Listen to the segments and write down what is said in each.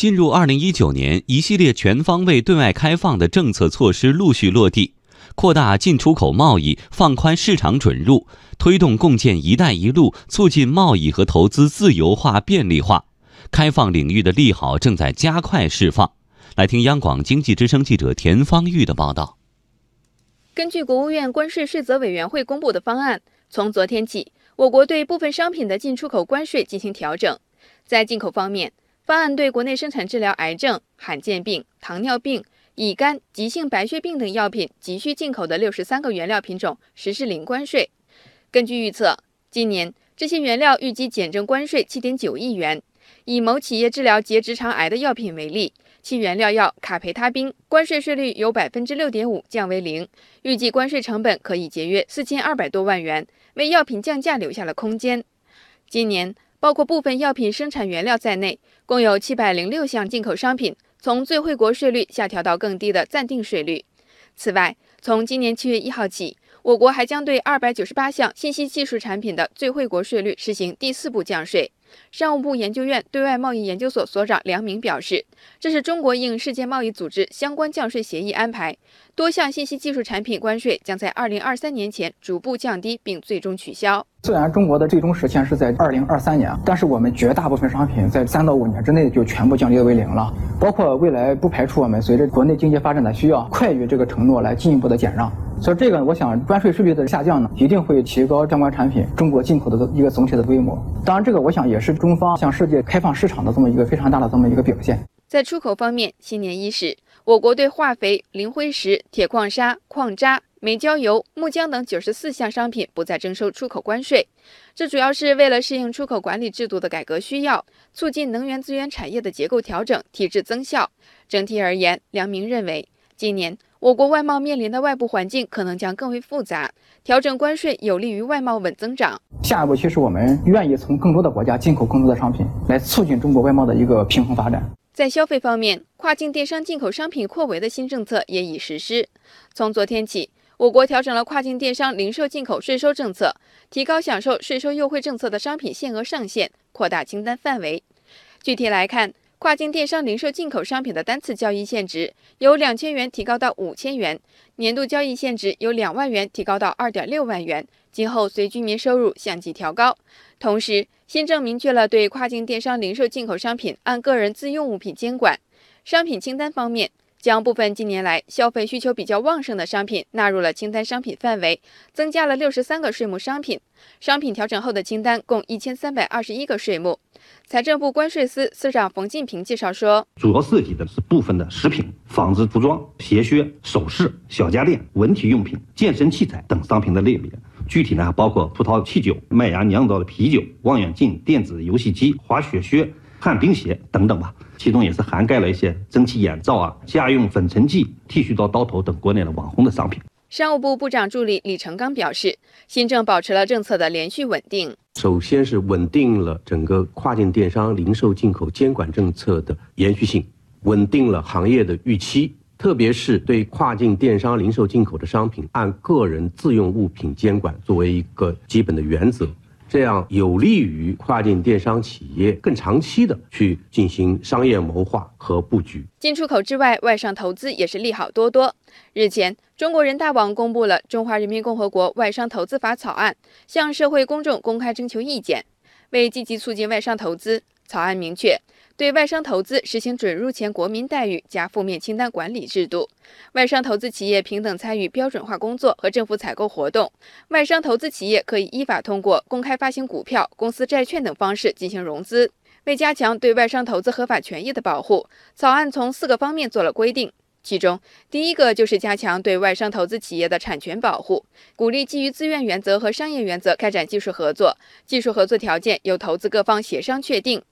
进入二零一九年，一系列全方位对外开放的政策措施陆续落地，扩大进出口贸易，放宽市场准入，推动共建“一带一路”，促进贸易和投资自由化便利化，开放领域的利好正在加快释放。来听央广经济之声记者田方玉的报道。根据国务院关税税则委员会公布的方案，从昨天起，我国对部分商品的进出口关税进行调整。在进口方面，方案对国内生产治疗癌症、罕见病、糖尿病、乙肝、急性白血病等药品急需进口的六十三个原料品种实施零关税。根据预测，今年这些原料预计减征关税七点九亿元。以某企业治疗结直肠癌的药品为例，其原料药卡培他滨关税税率由百分之六点五降为零，预计关税成本可以节约四千二百多万元，为药品降价留下了空间。今年。包括部分药品生产原料在内，共有七百零六项进口商品从最惠国税率下调到更低的暂定税率。此外，从今年七月一号起，我国还将对二百九十八项信息技术产品的最惠国税率实行第四步降税。商务部研究院对外贸易研究所所长梁明表示，这是中国应世界贸易组织相关降税协议安排，多项信息技术产品关税将在二零二三年前逐步降低并最终取消。虽然中国的最终实现是在二零二三年，但是我们绝大部分商品在三到五年之内就全部降低为零了。包括未来不排除我们随着国内经济发展的需要，快于这个承诺来进一步的减让。所以这个，我想关税税率的下降呢，一定会提高相关产品中国进口的一个总体的规模。当然，这个我想也是中方向世界开放市场的这么一个非常大的这么一个表现。在出口方面，新年伊始，我国对化肥、磷灰石、铁矿砂、矿渣。煤焦油、木浆等九十四项商品不再征收出口关税，这主要是为了适应出口管理制度的改革需要，促进能源资源产业的结构调整、提质增效。整体而言，梁明认为，今年我国外贸面临的外部环境可能将更为复杂，调整关税有利于外贸稳增长。下一步，其实我们愿意从更多的国家进口更多的商品，来促进中国外贸的一个平衡发展。在消费方面，跨境电商进口商品扩围的新政策也已实施，从昨天起。我国调整了跨境电商零售进口税收政策，提高享受税收优惠政策的商品限额上限，扩大清单范围。具体来看，跨境电商零售进口商品的单次交易限值由两千元提高到五千元，年度交易限值由两万元提高到二点六万元，今后随居民收入相继调高。同时，新政明确了对跨境电商零售进口商品按个人自用物品监管。商品清单方面。将部分近年来消费需求比较旺盛的商品纳入了清单商品范围，增加了六十三个税目商品。商品调整后的清单共一千三百二十一个税目。财政部关税司司长冯进平介绍说，主要涉及的是部分的食品、纺织服装、鞋靴、首饰、小家电、文体用品、健身器材等商品的类别。具体呢，包括葡萄汽酒、麦芽酿造的啤酒、望远镜、电子游戏机、滑雪靴。旱冰鞋等等吧，其中也是涵盖了一些蒸汽眼罩啊、家用粉尘剂、剃须刀、刀头等国内的网红的商品。商务部部长助理李成刚表示，新政保持了政策的连续稳定。首先是稳定了整个跨境电商零售进口监管政策的延续性，稳定了行业的预期，特别是对跨境电商零售进口的商品，按个人自用物品监管作为一个基本的原则。这样有利于跨境电商企业更长期的去进行商业谋划和布局。进出口之外，外商投资也是利好多多。日前，中国人大网公布了《中华人民共和国外商投资法》草案，向社会公众公开征求意见。为积极促进外商投资，草案明确。对外商投资实行准入前国民待遇加负面清单管理制度，外商投资企业平等参与标准化工作和政府采购活动。外商投资企业可以依法通过公开发行股票、公司债券等方式进行融资。为加强对外商投资合法权益的保护，草案从四个方面做了规定。其中，第一个就是加强对外商投资企业的产权保护，鼓励基于自愿原则和商业原则开展技术合作，技术合作条件由投资各方协商确定。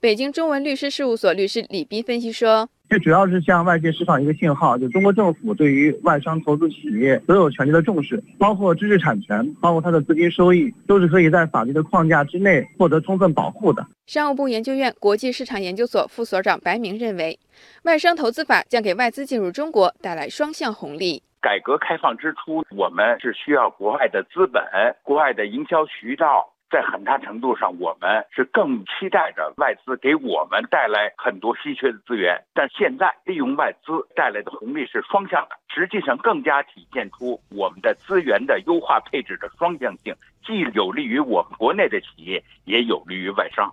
北京中文律师事务所律师李斌分析说：“这主要是向外界释放一个信号，就中国政府对于外商投资企业所有权利的重视，包括知识产权，包括它的资金收益，都是可以在法律的框架之内获得充分保护的。”商务部研究院国际市场研究所副所长白明认为，外商投资法将给外资进入中国带来双向红利。改革开放之初，我们是需要国外的资本、国外的营销渠道。在很大程度上，我们是更期待着外资给我们带来很多稀缺的资源。但现在利用外资带来的红利是双向的，实际上更加体现出我们的资源的优化配置的双向性，既有利于我们国内的企业，也有利于外商。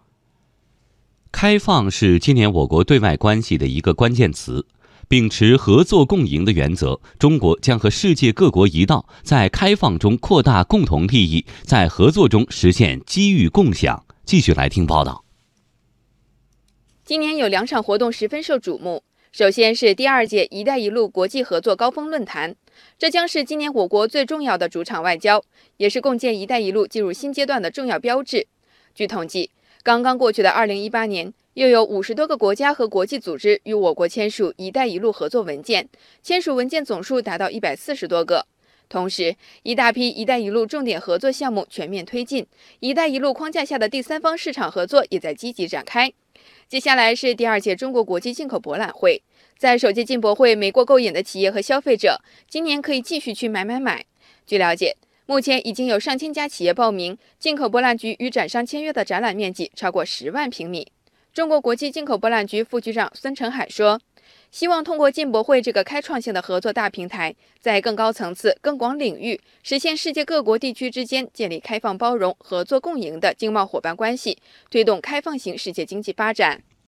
开放是今年我国对外关系的一个关键词。秉持合作共赢的原则，中国将和世界各国一道，在开放中扩大共同利益，在合作中实现机遇共享。继续来听报道。今年有两场活动十分受瞩目，首先是第二届“一带一路”国际合作高峰论坛，这将是今年我国最重要的主场外交，也是共建“一带一路”进入新阶段的重要标志。据统计，刚刚过去的二零一八年。又有五十多个国家和国际组织与我国签署“一带一路”合作文件，签署文件总数达到一百四十多个。同时，一大批“一带一路”重点合作项目全面推进，“一带一路”框架下的第三方市场合作也在积极展开。接下来是第二届中国国际进口博览会，在首届进博会没过够瘾的企业和消费者，今年可以继续去买买买。据了解，目前已经有上千家企业报名，进口博览局与展商签约的展览面积超过十万平米。中国国际进口博览局副局长孙成海说：“希望通过进博会这个开创性的合作大平台，在更高层次、更广领域实现世界各国地区之间建立开放、包容、合作共赢的经贸伙伴关系，推动开放型世界经济发展。”